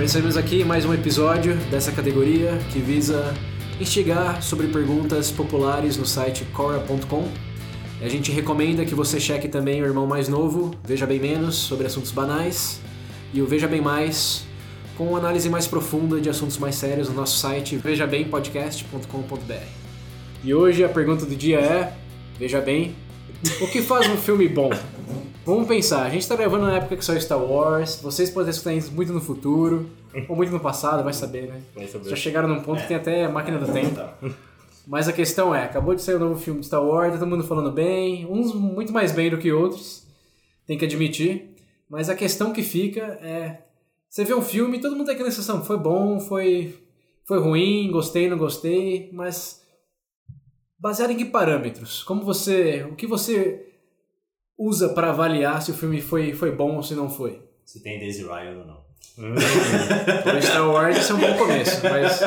Começamos aqui mais um episódio dessa categoria que visa instigar sobre perguntas populares no site cora.com. A gente recomenda que você cheque também o irmão mais novo, Veja Bem Menos, sobre assuntos banais, e o Veja Bem Mais, com análise mais profunda de assuntos mais sérios no nosso site vejabempodcast.com.br. E hoje a pergunta do dia é: Veja bem, o que faz um filme bom? Vamos pensar, a gente tá gravando na época que saiu Star Wars, vocês podem escutar isso muito no futuro, ou muito no passado, vai saber, né? Vai saber. Já chegaram num ponto que tem até máquina do tempo. Mas a questão é, acabou de sair o novo filme de Star Wars, tá todo mundo falando bem, uns muito mais bem do que outros, tem que admitir. Mas a questão que fica é, você vê um filme, todo mundo tem aquela sensação, foi bom, foi, foi ruim, gostei, não gostei, mas baseado em que parâmetros? Como você, o que você usa para avaliar se o filme foi, foi bom ou se não foi? Se tem Daisy Ryan ou não. Para Star Wars isso é um bom começo, mas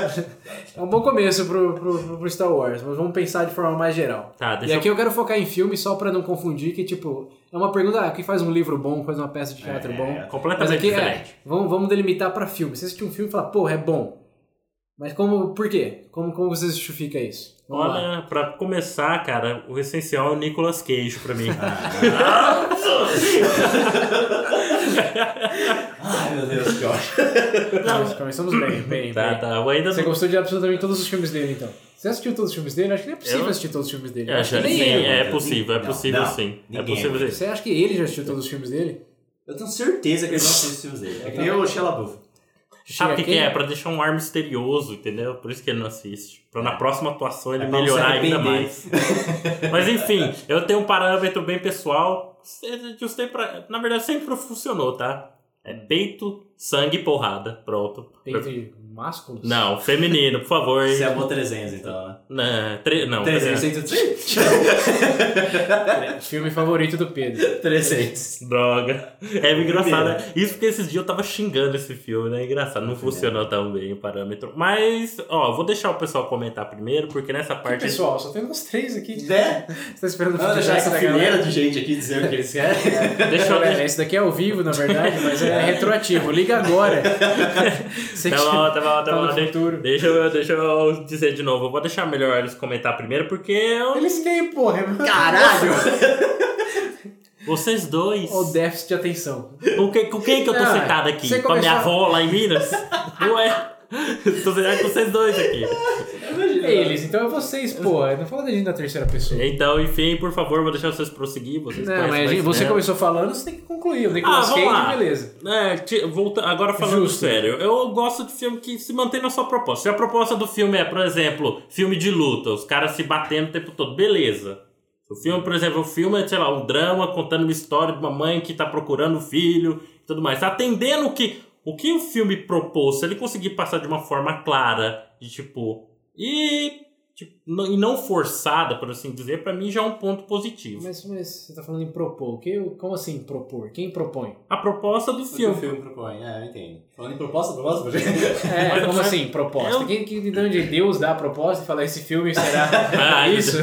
é um bom começo pro, pro, pro Star Wars, mas vamos pensar de forma mais geral. Tá, E aqui eu quero focar em filme só pra não confundir, que tipo, é uma pergunta, ah, quem faz um livro bom, faz uma peça de teatro É, bom. eu... Mas Completamente aqui é, diferente. vamos, vamos delimitar pra filme. Você assistiu um filme e fala, porra, é bom. Mas como, por quê? Como, como você justifica isso? Vamos lá. Olha, pra começar, cara, o essencial é o Nicolas Cage pra mim. Ai, meu Deus, que ótimo. Nós Começamos bem, bem, tá, bem. tá. Eu ainda Você não... gostou de absolutamente todos os filmes dele, então? Você assistiu todos os filmes dele? Acho que não é possível Eu- assistir todos os filmes dele. Eu Acho que nem sim, ele. é possível, é Não, possível não, sim. É ninguém. possível sim. Você acha que ele já assistiu todos os filmes dele? Eu tenho certeza que ele não assiste os filmes dele. É que nem o Shia LaBeouf. Sabe o que, que é? Pra deixar um ar misterioso, entendeu? Por isso que ele não assiste. Pra na próxima atuação ele É melhorar ainda mais. Mas enfim, eu tenho um parâmetro bem pessoal. Na verdade, sempre funcionou, tá? É peito, sangue e porrada. Pronto. Entre másculos? Não, feminino, por favor. Você amou 300, então, né? Não, tre... não 300, 300. Filme favorito do Pedro. 300. Droga. É engraçado, né? Isso porque esses dias eu tava xingando esse filme, né? Engraçado, não funcionou tão bem o parâmetro. Mas, ó, vou deixar o pessoal comentar primeiro, porque nessa Que parte. pessoal, só tem nós três aqui. Né? Você tá esperando o Vamos deixar essa fileira de gente aqui dizer o que eles querem. Deixa eu. É, esse daqui é ao vivo, na verdade, mas é retroativo. Liga agora. Você Tá bom, tá bom, tá tá bom. no De- futuro. Deixa eu, deixa eu dizer de novo. Eu vou deixar melhor eles comentar primeiro, porque eu. Eles quem, porra? Caralho! Vocês dois. Olha o déficit de atenção. Com, que, com quem que eu tô Ah, sentado aqui? Com a minha avó lá em Minas? Ué? tô sentado com vocês dois aqui. Eles, então é vocês, porra. Não fala da gente na terceira pessoa. Então, enfim, por favor, vou deixar vocês prosseguir. Vocês Não, mas gente- você começou falando, você tem que concluir. O Nicolas Ah, vamos lá. Beleza. É, ti- volta, agora falando Justo. sério, eu gosto de filme que se mantém na sua proposta. Se a proposta do filme é, por exemplo, filme de luta, os caras se batendo o tempo todo, beleza. O filme, por exemplo, o filme é, sei lá, um drama contando uma história de uma mãe que tá procurando o filho e tudo mais. Atendendo o que, o que o filme propôs, se ele conseguir passar de uma forma clara, de tipo. E. tipo, não- e não forçada, por assim dizer, pra mim já é um ponto positivo. Mas, mas você tá falando em propor. Que, como assim propor? Quem propõe? A proposta do O que o filme. filme propõe? É, eu entendo. Falando em proposta, proposta. É, Mas- como mas- assim, proposta? eu- Quem, que, de onde Deus dá a proposta e fala esse filme será Ah, isso?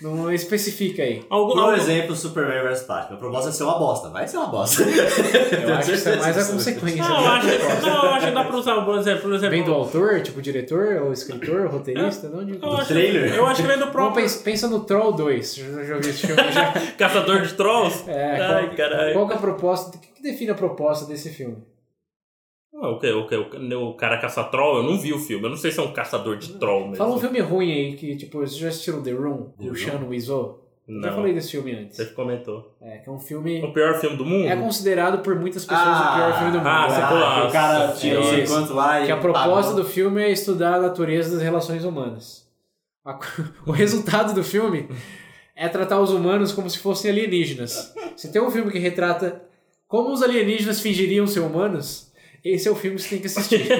Não especifica aí. Algum, Por algum- exemplo, Superman vs Batman. A proposta é ser uma bosta. Vai ser uma bosta. Eu acho que isso é mais a consequência. Não, eu acho, não, eu acho que dá pra usar, por exemplo, por exemplo Vem do autor, tipo diretor, ou escritor, roteirista? Não, de... eu acho, trailer. Eu acho que vem do próprio pensa, pensa no Troll 2. Já, já vi esse filme já. Caçador de Trolls. É, Ai, qual, caralho. qual que é a proposta? O que, que define a proposta desse filme? Ah, O que, o, que, o, cara caça troll, eu não vi o filme. Eu não sei se é um caçador de troll mesmo. Fala um filme ruim aí que, tipo, vocês já assistiram The Room? The o Room? Sean Wiseau? Eu Já Não. falei desse filme antes. Você comentou. É, que é um filme. O pior filme do mundo? É considerado por muitas pessoas o pior filme do mundo. ah, É. você pula- o cara Nossa tira não sei quanto lá e. Que a proposta pagou. do filme é estudar a natureza das relações humanas. A- O resultado do filme é tratar os humanos como se fossem alienígenas. Se tem um filme que retrata como os alienígenas fingiriam ser humanos, esse é o filme que você tem que assistir.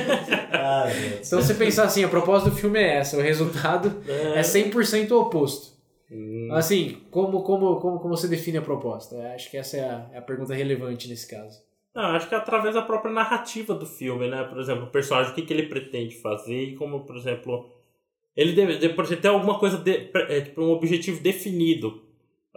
Então você pensar assim, a proposta do filme é essa, o resultado é 100% o oposto. Hum. Assim, como, como, como, como você define a proposta? Acho que essa é a, é a pergunta relevante nesse caso. Não, acho que é através da própria narrativa do filme, né? Por exemplo, o personagem, o que, que ele pretende fazer e como, por exemplo, ele deve, deve ter alguma coisa, de, é, tipo, um objetivo definido.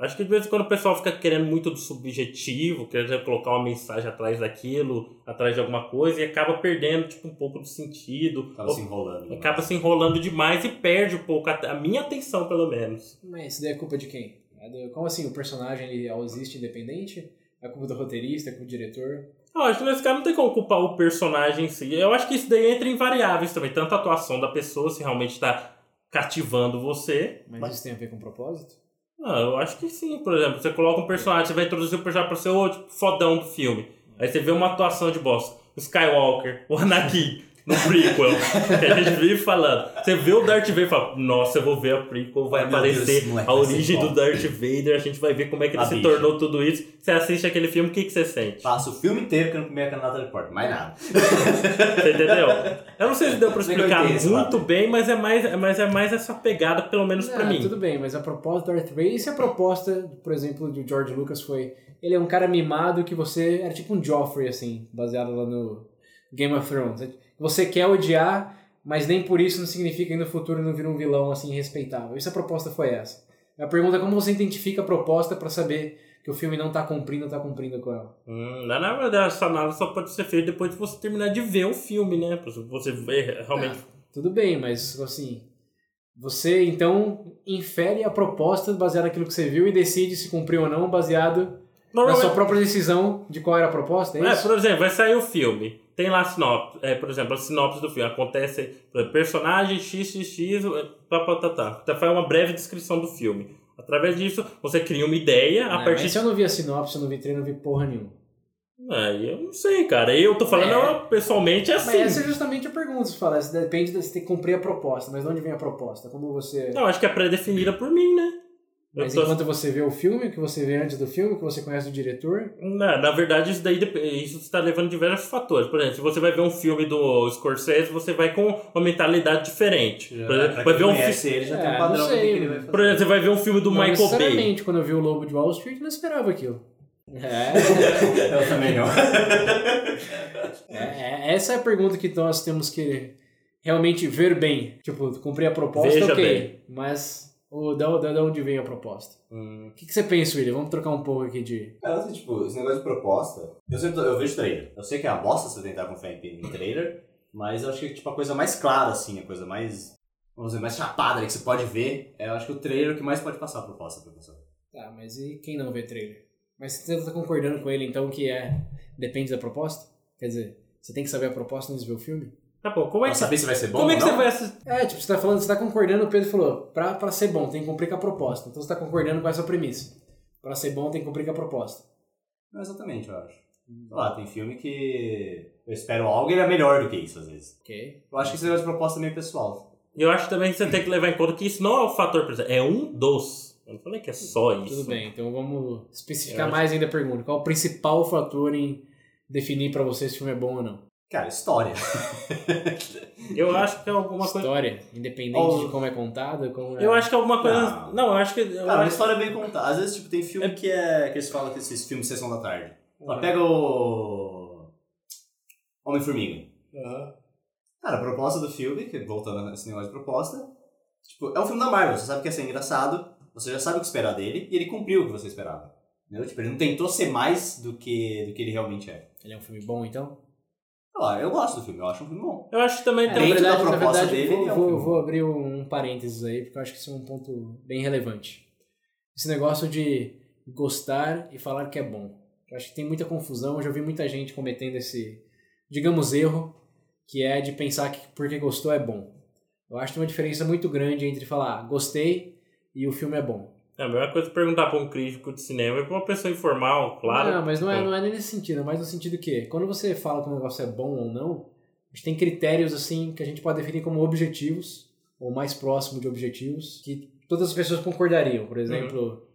Acho que de vez em quando o pessoal fica querendo muito do subjetivo, querendo colocar uma mensagem atrás daquilo, atrás de alguma coisa, e acaba perdendo tipo, um pouco do sentido. Acaba Ou- se enrolando. acaba se enrolando demais e perde um pouco a, a minha atenção, pelo menos. Mas isso daí é culpa de quem? É Como assim, o personagem ele existe independente? É culpa do roteirista, é culpa do diretor? Eu acho que nesse caso não tem como culpar o personagem em si. Eu acho que isso daí entra em variáveis também. Tanto a atuação da pessoa, se realmente está cativando você. Mas, Mas- isso tem a ver com propósito? Ah, eu acho que sim. Por exemplo, você coloca um personagem, você vai introduzir o personagem pra ser o tipo, fodão do filme. Aí você vê uma atuação de bosta. O Skywalker, o Anakin, no prequel. que a gente vive falando. Você vê o Darth Vader e fala, nossa, eu vou ver a prequel, vai aparecer Deus, a origem do Darth Vader, a gente vai ver como é que ele A se bicha. tornou tudo isso. Você assiste aquele filme, o que, que você sente? Passa o filme inteiro que eu não comia a Natalie Portman, mais nada. Você entendeu? Eu não sei se deu pra explicar esse muito bem, mas é mais, mas é mais essa pegada, pelo menos pra Ah, mim. Tudo bem, mas a proposta do Darth Vader, e se a proposta, por exemplo, do George Lucas foi, ele é um cara mimado que você, era tipo um Joffrey, assim, baseado lá no Game of Thrones. Você quer odiar, mas nem por isso não significa que no futuro não vira um vilão, assim, respeitável. E se a proposta foi essa? A pergunta é como você identifica a proposta pra saber que o filme não tá cumprindo ou tá cumprindo com ela. Hum, na verdade, essa análise só pode ser feita depois de você terminar de ver o filme, né? Pra você ver realmente. Tudo bem, mas assim, você então infere a proposta baseada naquilo que você viu e decide se cumpriu ou não baseado na sua própria decisão de qual era a proposta, é É, por exemplo, vai sair o filme. Tem lá a sinopse. É, por exemplo, a sinopse do filme. Acontece, personagem XXX, pá, tá, tá. Então faz uma breve descrição do filme. Através disso, você cria uma ideia a Não, partir mas se eu não vi a sinopse, eu não vi treino, não vi porra nenhuma. Aí eu não sei, cara. Eu tô falando, É. eu, pessoalmente, é Mas assim. essa é justamente a pergunta, você fala, depende de você ter que cumprir a proposta, mas de onde vem a proposta? Como você... Não, acho que é pré-definida por mim, né? Mas tô- enquanto você vê o filme, o que você vê antes do filme, o que você conhece do diretor, Na, na verdade, isso daí isso está levando diversos fatores. Por exemplo, se você vai ver um filme do Scorsese, você vai com uma mentalidade diferente. Por exemplo, vai ver um conhece fi- ele, já É, tem um não padrão sei, que ele vai fazer. Por exemplo, você vai ver um filme do não Michael Bay. quando eu vi o Lobo de Wall Street, eu não esperava aquilo. É, Eu também não. É, é- essa é a pergunta que nós temos que realmente ver bem. Tipo, cumprir a proposta, Veja ok. bem. Mas o, da, da, da onde vem a proposta? Hum, O que, que você pensa, William? Vamos trocar um pouco aqui de. Cara, assim, tipo, esse negócio de proposta, eu sempre eu vejo trailer. Eu sei que é uma bosta você tentar confiar em, em trailer, mas eu acho que tipo, a coisa mais clara, assim, a coisa mais, vamos dizer, mais chapada ali que você pode ver, é, eu acho que o trailer é que mais pode passar a proposta pra pessoa. Tá, mas e quem não vê trailer? Mas você tá concordando com ele então que é. Depende da proposta? Quer dizer, você tem que saber a proposta antes de ver o filme? Tá bom, como é Pra que, saber se vai ser bom como é que você não, vai assistir? É, tipo, você tá falando, você tá concordando, o Pedro falou, pra, pra ser bom tem que cumprir com a proposta. Então você tá concordando com essa premissa. Pra ser bom tem que cumprir com a proposta. Não, exatamente, eu acho. Sei lá, tem filme que eu espero algo e ele é melhor do que isso, às vezes. Ok? Eu acho que esse negócio de proposta é meio pessoal. Eu acho também que você tem que levar em conta que isso não é o fator principal, é um dos. Eu não falei que é só isso. Tudo bem, então vamos especificar Eu acho- mais ainda a pergunta. Qual o principal fator em definir pra você se o filme é bom ou não? Cara, história. Eu acho que é alguma coisa. História, independente Oh. de como é contada, como é... Eu acho que é alguma coisa. Não. Não, eu acho que. eu Cara, uma acho- história bem contada. Às vezes, tipo, tem filme que é. que eles falam que esses filmes Sessão da Tarde. Ó, pega o. Homem-Formiga. Cara, a proposta do filme, que voltando nesse negócio de proposta, tipo, é um filme da Marvel, você sabe que ia ser engraçado, você já sabe o que esperar dele, e ele cumpriu o que você esperava. Entendeu? Tipo, ele não tentou ser mais do que, do que ele realmente é. Ele é um filme bom, então? Eu gosto do filme, eu acho um filme bom. Eu acho que também É, tem. na Dentro da verdade, proposta verdade dele, vou, é um vou, filme. vou abrir um parênteses aí, porque eu acho que isso é um ponto bem relevante. Esse negócio de gostar e falar que é bom. Eu acho que tem muita confusão, eu já vi muita gente cometendo esse, digamos, erro, que é de pensar que porque gostou é bom. Eu acho que tem uma diferença muito grande entre falar "Ah, gostei e o filme é bom. É a mesma coisa perguntar pra um crítico de cinema e pra uma pessoa informal, claro. Não, mas não é, não é nesse sentido, é mais no sentido que quando você fala que um negócio é bom ou não, a gente tem critérios assim que a gente pode definir como objetivos, ou mais próximo de objetivos, que todas as pessoas concordariam. Por exemplo,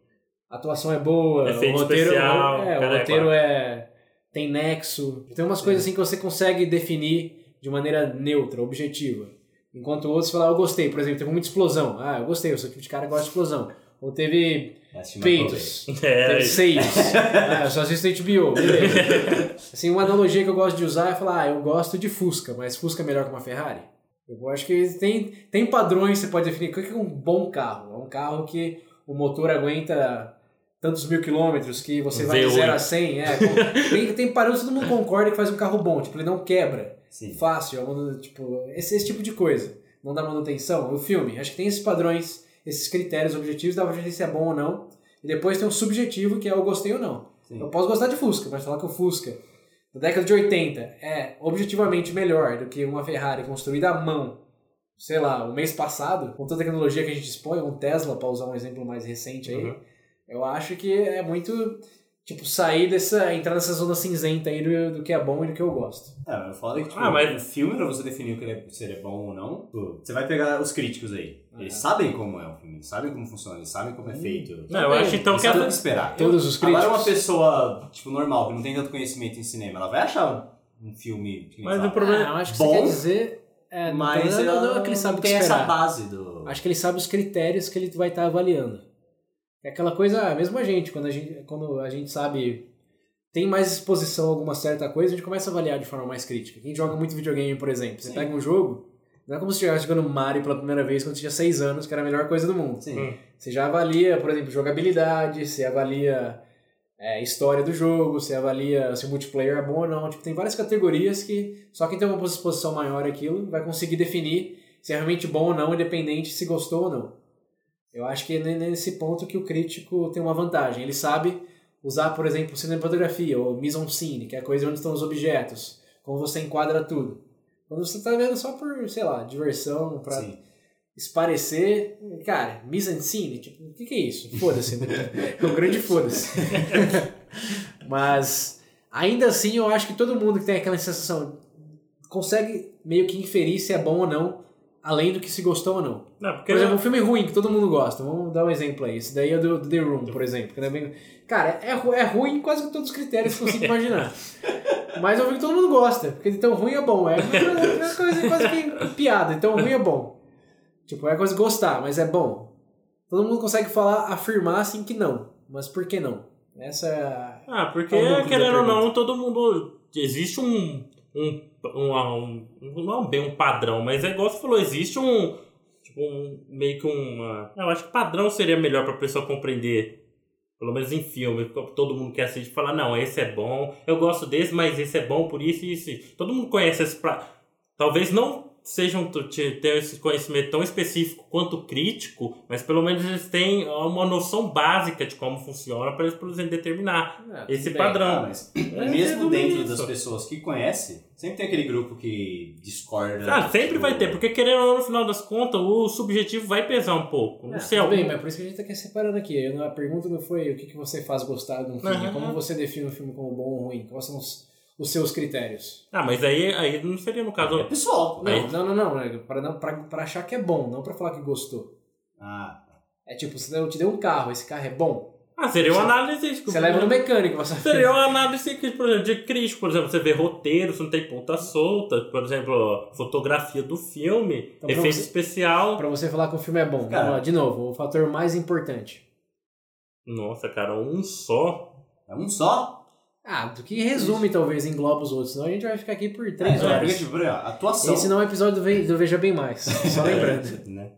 a atuação é boa, Efeito o roteiro, especial, é, o cara, é roteiro é tem nexo. Tem umas coisas assim que você consegue definir de maneira neutra, objetiva. Enquanto outros falam, ah, eu gostei, por exemplo, teve muita explosão. Ah, eu gostei, eu sou o tipo de cara que gosta de explosão. Ou teve É peitos. É, Teve seios. ah, eu só assisto HBO, beleza. Assim, uma analogia que eu gosto de usar é falar, ah, eu gosto de Fusca, mas Fusca é melhor que uma Ferrari? Eu acho que tem, tem padrões que você pode definir. O que é um bom carro? É um carro que o motor aguenta tantos mil quilômetros que você vai de V8. 0 a 100. É, tem, tem parâmetros que todo mundo concorda que faz um carro bom, tipo, ele não quebra. Sim. Fácil, é tipo, esse, esse tipo de coisa. Não dá manutenção. O filme, acho que tem esses padrões, esses critérios objetivos, pra gente se é bom ou não. E depois tem o subjetivo, que é o gostei ou não. Sim. Eu posso gostar de Fusca, mas falar que o Fusca da década de 80 é objetivamente melhor do que uma Ferrari construída à mão, sei lá, o mês passado, com toda a tecnologia que a gente dispõe, um Tesla, para usar um exemplo mais recente aí, Uhum. eu acho que é muito, tipo, sair dessa, entrar nessa zona cinzenta aí do, do que é bom e do que eu gosto. É, eu falo que tipo, Ah, mas- um filme, pra você definir o que ele é, se ele é bom ou não, você vai pegar os críticos aí. Eles Aham. sabem como é o filme, eles sabem como funciona, eles sabem como é feito. Não, eu acho então Eles que sabem o essa, que esperar. Todos os críticos. Agora uma pessoa, tipo, normal, que não tem tanto conhecimento em cinema, ela vai achar um filme Mas o problema- Ah, eu acho que bom, você quer dizer... É, mas não, não, não, ela é que ele sabe tem esperar. essa base do... Acho que ele sabe os critérios que ele vai estar avaliando. É aquela coisa, mesmo a gente, quando a gente, quando a gente sabe, tem mais exposição a alguma certa coisa, a gente começa a avaliar de forma mais crítica. Quem joga muito videogame, por exemplo, você Sim. pega um jogo, não é como se você estivesse jogando Mario pela primeira vez quando tinha 6 anos, que era a melhor coisa do mundo. Sim. Hum. Você já avalia, por exemplo, jogabilidade, você avalia é, história do jogo, você avalia se o multiplayer é bom ou não. Tipo, tem várias categorias que só quem tem uma exposição maior àquilo vai conseguir definir se é realmente bom ou não, independente se gostou ou não. Eu acho que é nesse ponto que o crítico tem uma vantagem. Ele sabe usar, por exemplo, cinematografia ou mise-en-scène, que é a coisa onde estão os objetos, como você enquadra tudo. Quando você está vendo só por, sei lá, diversão, Sim. esparecer. Cara, mise-en-scène, tipo, o que, que é isso? Foda-se. né? É um grande foda-se. Mas, ainda assim, eu acho que todo mundo que tem aquela sensação consegue meio que inferir se é bom ou não, além do que se gostou ou não. Não, Por exemplo, um filme ruim que todo mundo gosta. Vamos dar um exemplo aí. Esse daí é do, do The Room, por exemplo. que também- Cara, é, é ruim em quase com todos os critérios que eu consigo imaginar. Mas é um filme que todo mundo gosta. Porque de tão ruim é bom. É uma coisa quase que piada. Então ruim é bom. Tipo, é coisa de gostar, mas é bom. Todo mundo consegue falar, afirmar assim que não. Mas por que não? Essa é a... Ah, porque É querendo ou não, todo mundo. Existe um. Um, um, um não é bem um padrão, mas é igual você falou, existe um. Tipo, um. Meio que uma. Eu acho que padrão seria melhor pra pessoa compreender. Pelo menos em filme, todo mundo quer assistir e falar, não, esse é bom, eu gosto desse, mas esse é bom por isso. e isso. Todo mundo conhece esse pra... Talvez não sejam ter esse conhecimento tão específico quanto crítico, mas pelo menos eles têm uma noção básica de como funciona para eles poderem determinar Ah, esse bem. Ah, padrão. mas É, mesmo dentro isso. das pessoas que conhecem, sempre tem aquele grupo que discorda. Ah, sempre tipo, vai ter, porque querendo ou não, no final das contas, o subjetivo vai pesar um pouco. Não Ah, sei bem, algum- mas por isso que a gente tá aqui separando aqui. A pergunta não foi o que, que você faz gostar de um filme, Aham. como você define um filme como bom ou ruim, quais são os, os seus critérios. Ah, mas aí, aí não seria no É caso. pessoal. Não, Aí- não, não, não, né? Pra, não pra, pra achar que é bom, não pra falar que gostou. Ah, É tipo, você eu te deu um carro, esse carro é bom. Ah, seria uma análise. Você leva no mecânico, você Seria uma análise, que, por exemplo, de crítico. Por exemplo, você vê roteiro, você não tem ponta solta. Por exemplo, fotografia do filme, Então, pra efeito você- especial. pra você falar que o filme é bom. Cara. Vamos lá, de novo, o fator mais importante. Nossa, cara, um só. é um só? Ah, do que resume, talvez, engloba os outros, senão a gente vai ficar aqui por três É, horas. porque, tipo, por exemplo, atuação. Esse não é um episódio do, Ve- do Veja Bem Mais, só lembrando. né?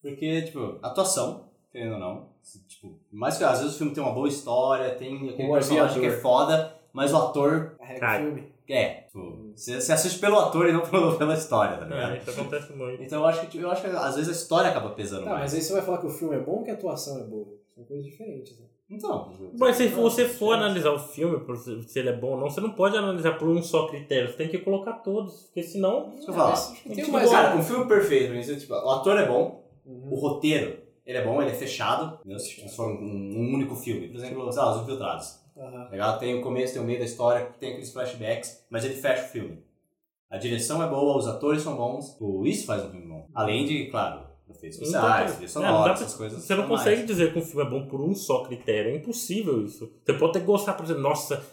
Porque, tipo, atuação, querendo ou não. Tipo, mais que às vezes o filme tem uma boa história, tem aquele O personagem que é foda, mas o ator Carrega o filme. é. Tipo, você, assiste pelo ator e não pelo- pela história, tá ligado? É, isso acontece muito. Então eu acho que, eu acho que às vezes a história acaba pesando Tá, mais. mas aí você vai falar que o filme é bom ou que a atuação é boa? São coisas diferentes, né? Então. Mas se não, você é for diferente. analisar o filme, por se ele é bom ou não, você não pode analisar por um só critério. Você tem que colocar todos, porque senão. Deixa eu falar. acho que Tem tipo, mais- cara, um filme perfeito, você, tipo, o ator é bom, Uhum. o roteiro, ele é bom, ele é fechado, entendeu? se transforma em um, um único filme. Por exemplo, sei lá, Os Infiltrados. Aham. Legal? Tem o começo, tem o meio da história, tem aqueles flashbacks, mas ele fecha o filme. A direção é boa, os atores são bons, o isso faz um filme bom. Além de, claro, efeitos Não dá especiais, pra- trilha é, não dá sonora, pra- essas coisas. Você não a mais. consegue dizer que um filme é bom por um só critério. É impossível isso. Você pode até gostar, por exemplo, nossa,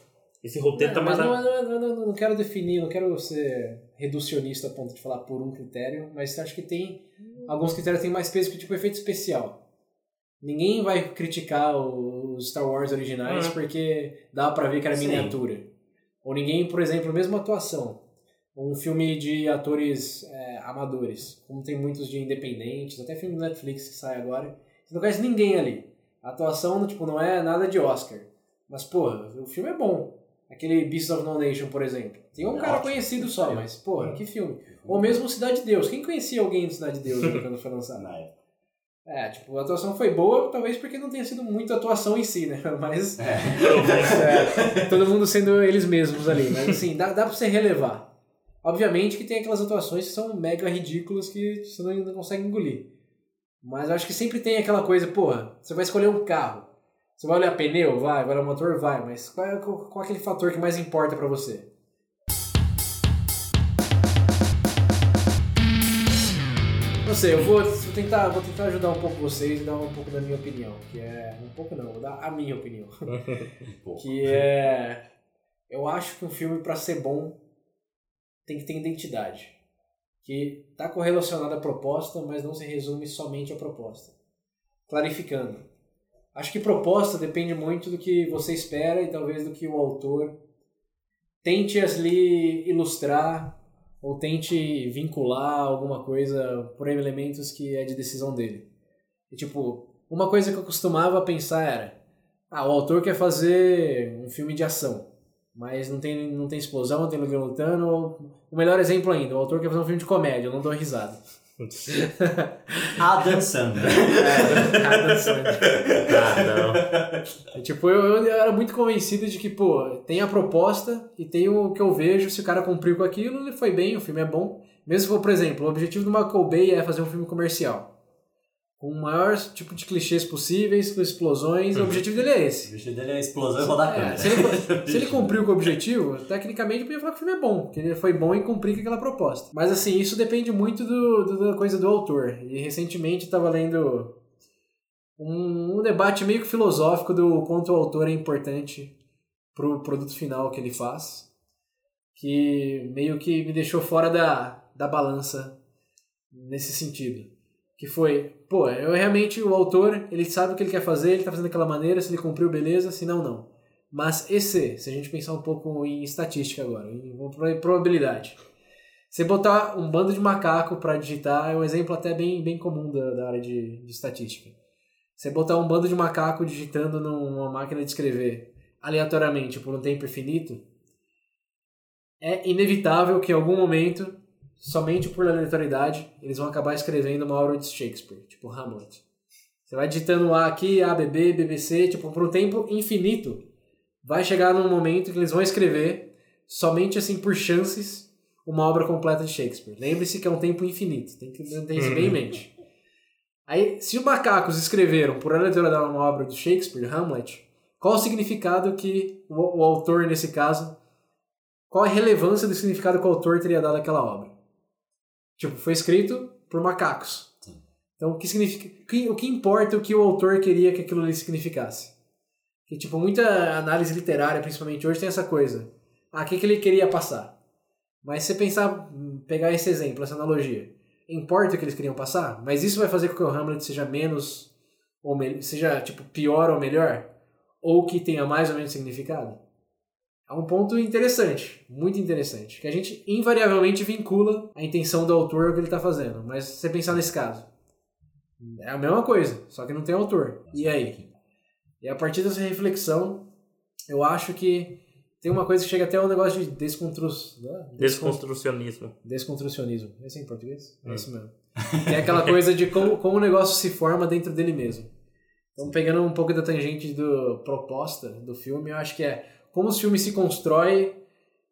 esse roteiro Não, tá mas mais. não, não, não, não, não quero definir, não quero ser reducionista a ponto de falar por um critério, mas acho que tem alguns critérios que têm mais peso que tipo efeito especial. Ninguém vai criticar os Star Wars originais Uhum. porque dá pra ver que era Sim. miniatura. Ou ninguém, por exemplo, mesmo atuação. Um filme de atores é, amadores, como tem muitos de independentes, até filme do Netflix que sai agora. Você não conhece ninguém ali. A atuação, tipo, não é nada de Oscar. Mas, porra, o filme é bom. Aquele Beasts of No Nation, por exemplo. Tem um é cara ótimo. conhecido só, mas, porra, que filme. Ou mesmo Cidade de Deus. Quem conhecia alguém de Cidade de Deus quando foi lançado? Na época. É, tipo, a atuação foi boa, talvez porque não tenha sido muita atuação em si, né? Mas. É. é, todo mundo sendo eles mesmos ali. Mas assim, dá, dá pra você relevar. Obviamente que tem aquelas atuações que são mega ridículas que você não, não consegue engolir. Mas eu acho que sempre tem aquela coisa, porra, você vai escolher um carro. Você vai olhar pneu? Vai. Vai olhar motor? Vai. Mas qual é, qual é aquele fator que mais importa para você? Não sei, eu vou, vou, tentar, vou tentar ajudar um pouco vocês e dar um pouco da minha opinião. Que é. Um pouco não, vou dar a minha opinião. que é. Eu acho que um filme, para ser bom, tem que ter identidade. Que está correlacionada à proposta, mas não se resume somente à proposta. Clarificando. Acho que proposta depende muito do que você espera e talvez do que o autor tente ali ilustrar ou tente vincular alguma coisa por elementos que é de decisão dele. E, tipo, uma coisa que eu costumava pensar era: ah, o autor quer fazer um filme de ação, mas não tem, não tem explosão, não tem ninguém lutando. O melhor exemplo ainda: o autor quer fazer um filme de comédia, eu não dou risada. Adam Sandler. É, Adam Sandler. Ah, não. É, tipo, eu, eu era muito convencido de que, pô, tem a proposta e tem o que eu vejo, se o cara cumpriu com aquilo, ele foi bem, o filme é bom. Mesmo por exemplo, o objetivo do Michael Bay é fazer um filme comercial com o maior tipo de clichês possíveis, com explosões. Uhum. O objetivo dele é esse. O objetivo dele é explosão e rodar é, se, ele, se ele cumpriu com o objetivo, tecnicamente eu podia falar que o filme é bom, que ele foi bom em cumprir com aquela proposta. Mas assim, isso depende muito do, do da coisa do autor. E recentemente estava lendo um, um, debate meio que filosófico do quanto o autor é importante pro produto final que ele faz, que meio que me deixou fora da, da balança nesse sentido que foi, pô, eu realmente, o autor, ele sabe o que ele quer fazer, ele tá fazendo daquela maneira, se ele cumpriu, beleza, se não, não. Mas esse, se a gente pensar um pouco em estatística agora, em probabilidade. Você botar um bando de macaco para digitar é um exemplo até bem, bem comum da, da área de, de estatística. Você botar um bando de macaco digitando numa máquina de escrever aleatoriamente por um tempo infinito, é inevitável que em algum momento somente por aleatoriedade, eles vão acabar escrevendo uma obra de Shakespeare, tipo Hamlet. Você vai digitando A aqui, A, B, B, BBC, tipo, por um tempo infinito. Vai chegar num momento que eles vão escrever, somente assim por chances, uma obra completa de Shakespeare. Lembre-se que é um tempo infinito, tem que ter isso bem em mente. Aí, se os macacos escreveram por aleatoriedade uma obra de Shakespeare, Hamlet, qual o significado que o, o autor, nesse caso, qual a relevância do significado que o autor teria dado àquela obra? Tipo, foi escrito por macacos. Sim. Então, o que significa. O que importa o que o autor queria que aquilo ali significasse? Que, tipo, muita análise literária, principalmente hoje, tem essa coisa. Ah, o que, que ele queria passar? Mas se você pensar, pegar esse exemplo, essa analogia, importa o que eles queriam passar? Mas isso vai fazer com que o Hamlet seja menos, ou seja, tipo, pior ou melhor? Ou que tenha mais ou menos significado? É um ponto interessante, muito interessante, que a gente invariavelmente vincula a intenção do autor ao que ele está fazendo. Mas se você pensar nesse caso, é a mesma coisa, só que não tem autor. E aí? E a partir dessa reflexão, eu acho que tem uma coisa que chega até um negócio de descontru... Né? desconstrucionismo. Desconstrucionismo. É em português? É hum. isso mesmo. é aquela coisa de como, como o negócio se forma dentro dele mesmo. Então, pegando um pouco da tangente do proposta do filme, eu acho que é como os filmes se constrói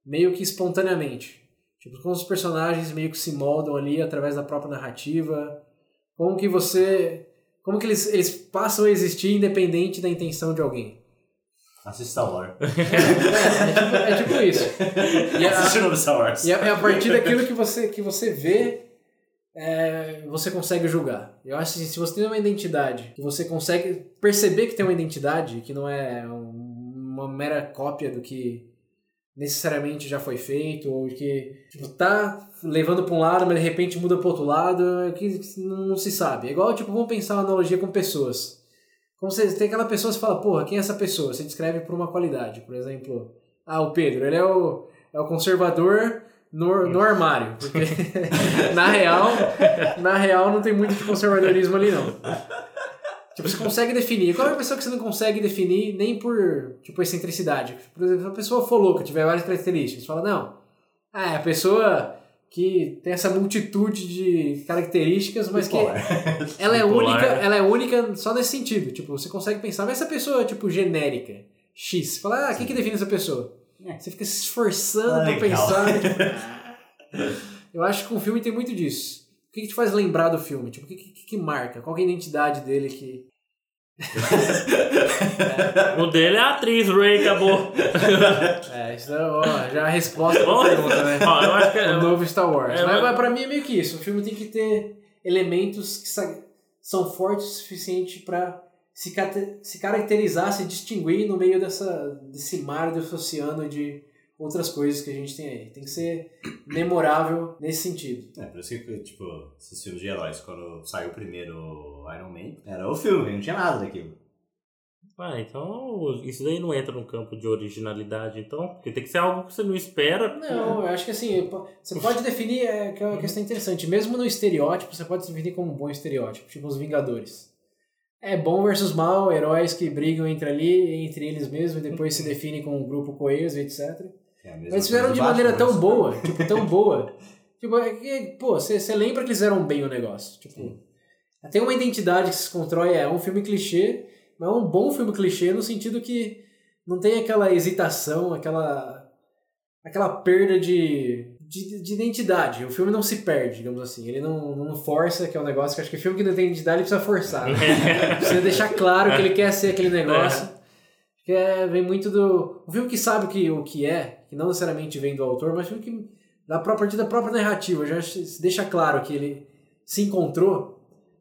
meio que espontaneamente. Tipo, como os personagens meio que se moldam ali através da própria narrativa. Como que você... Como que eles, eles passam a existir independente da intenção de alguém. Assista Star Wars. É, é, tipo, é, tipo, isso. E a, Assiste o Star Wars. E a, é a partir daquilo que você, que você vê, é, você consegue julgar. Eu acho que se você tem uma identidade, que você consegue perceber que tem uma identidade, que não é um uma mera cópia do que necessariamente já foi feito, ou que tipo, tá levando para um lado, mas de repente muda para outro lado, é que não se sabe. É igual, tipo, vamos pensar uma analogia com pessoas. Como você tem aquela pessoa, você fala, porra, quem é essa pessoa? Você descreve por uma qualidade. Por exemplo, ah, o Pedro, ele é o, é o conservador no, no armário. Porque na real, na real não tem muito de conservadorismo ali não. Tipo, você consegue definir. Qual é a pessoa que você não consegue definir nem por, tipo, excentricidade? Por exemplo, se a pessoa for louca, tiver várias características, você fala, não, ah, é a pessoa que tem essa multitude de características, mas que ela é única, ela é única só nesse sentido. Tipo, você consegue pensar, mas essa pessoa, tipo, genérica, X, você fala, ah, o que, que define essa pessoa? É. Você fica se esforçando ah, pra pensar. Tipo, eu acho que o filme tem muito disso. O que, que te faz lembrar do filme? Tipo, o que, que, que marca? Qual é a identidade dele que. É. O dele é a atriz, Ray, acabou. é, isso é, ó, já é a resposta pra pergunta, né? Ó, eu acho que é, o novo Star Wars. É, mas, mas pra mim é meio que isso. O filme tem que ter elementos que são fortes o suficiente pra se, se caracterizar, se distinguir no meio dessa, desse mar, desse oceano de outras coisas que a gente tem aí. Tem que ser memorável nesse sentido. É, por isso que, tipo, esses filmes de heróis, quando saiu o primeiro Iron Man, era o filme, não tinha nada daquilo. Ah, então isso daí não entra no campo de originalidade, então? Porque tem que ser algo que você não espera. Não, eu acho que assim, você pode definir, é, que é uma questão interessante, mesmo no estereótipo, você pode definir como um bom estereótipo, tipo os Vingadores. É bom versus mal, heróis que brigam entre ali, entre eles mesmos, e depois se definem como um grupo coeso, etc. É Mas fizeram de maneira tão boa, tipo, tão boa. Tipo, é que, pô, você lembra que eles fizeram bem o negócio. Tipo, Sim. tem uma identidade que se constrói, é um filme clichê, mas é um bom filme clichê no sentido que não tem aquela hesitação, aquela aquela perda de, de, de, identidade. O filme não se perde, digamos assim. Ele não, não força, que é um negócio que acho que filme que não tem identidade ele precisa forçar. Né? precisa deixar claro que ele quer ser aquele negócio. Que é, vem muito do. Um filme que sabe o que, o que é, que não necessariamente vem do autor, mas que da própria, da própria narrativa já se deixa claro que ele se encontrou,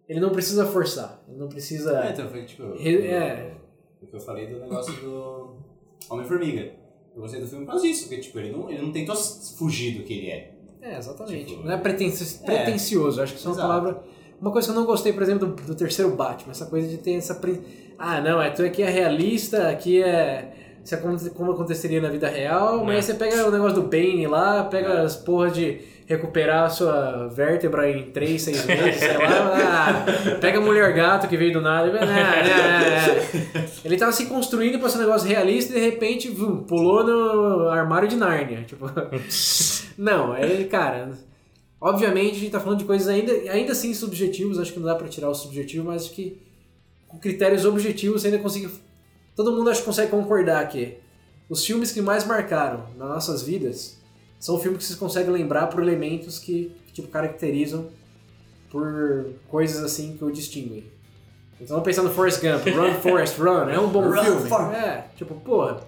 ele não precisa forçar, ele não precisa... É, então foi tipo... Re, é... O que eu falei do negócio do Homem-Formiga. Eu gostei do filme por causa disso, porque tipo, ele não, ele não tentou fugir do que ele é. É, exatamente. Tipo, não é, é. pretencioso, acho que isso é uma palavra... Uma coisa que eu não gostei, por exemplo, do, do terceiro Batman, essa coisa de ter essa... Pre... Ah, não, é, tu aqui é realista, aqui é se como aconteceria na vida real, mas é. você pega o negócio do Bane lá, pega as porras de recuperar a sua vértebra em 3, 6 meses, sei lá, ah, pega a mulher gato que veio do nada, ah, ah, ele tava se construindo para ser um negócio realista e de repente vum, pulou no armário de Nárnia, tipo, não, é, cara, obviamente a gente tá falando de coisas ainda, ainda assim subjetivos, acho que não dá para tirar o subjetivo, mas acho que com critérios objetivos você ainda consegue todo mundo acho que consegue concordar que os filmes que mais marcaram nas nossas vidas são filmes que você consegue lembrar por elementos que, que tipo, caracterizam por coisas assim que o distinguem. Então pensando no Forrest Gump, Run Forrest Run, é um bom Run filme. For... É, tipo, porra.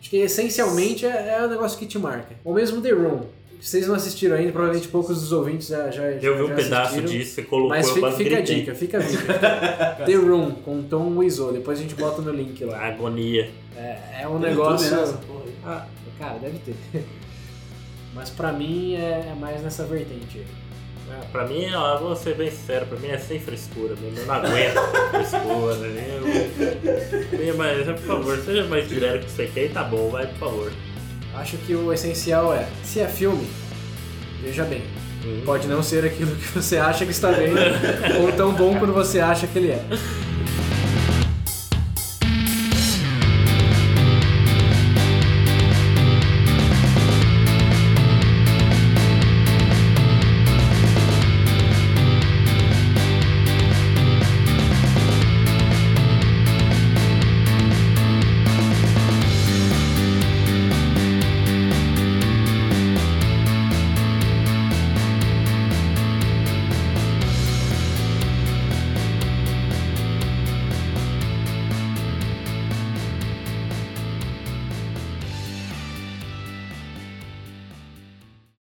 Acho que essencialmente é, é o negócio que te marca. Ou mesmo The Room. Vocês não assistiram ainda, provavelmente poucos dos ouvintes já já Eu vi um pedaço disso, você colocou Mas fica, fica a dica, fica a dica. The Room, com Tom Wiseau, depois a gente bota no link lá. Agonia. É, é um negócio... Ah, cara, deve ter. Mas pra mim é, é mais nessa vertente aí. É, pra mim, ó, vou ser bem sincero, pra mim é sem frescura mesmo. Eu não aguento frescura. Né? Eu, mas, por favor, seja mais direto que você quer e tá bom, vai, por favor. Acho que o essencial é, se é filme, veja bem. Hum. Pode não ser aquilo que você acha que está vendo, ou tão bom quanto você acha que ele é.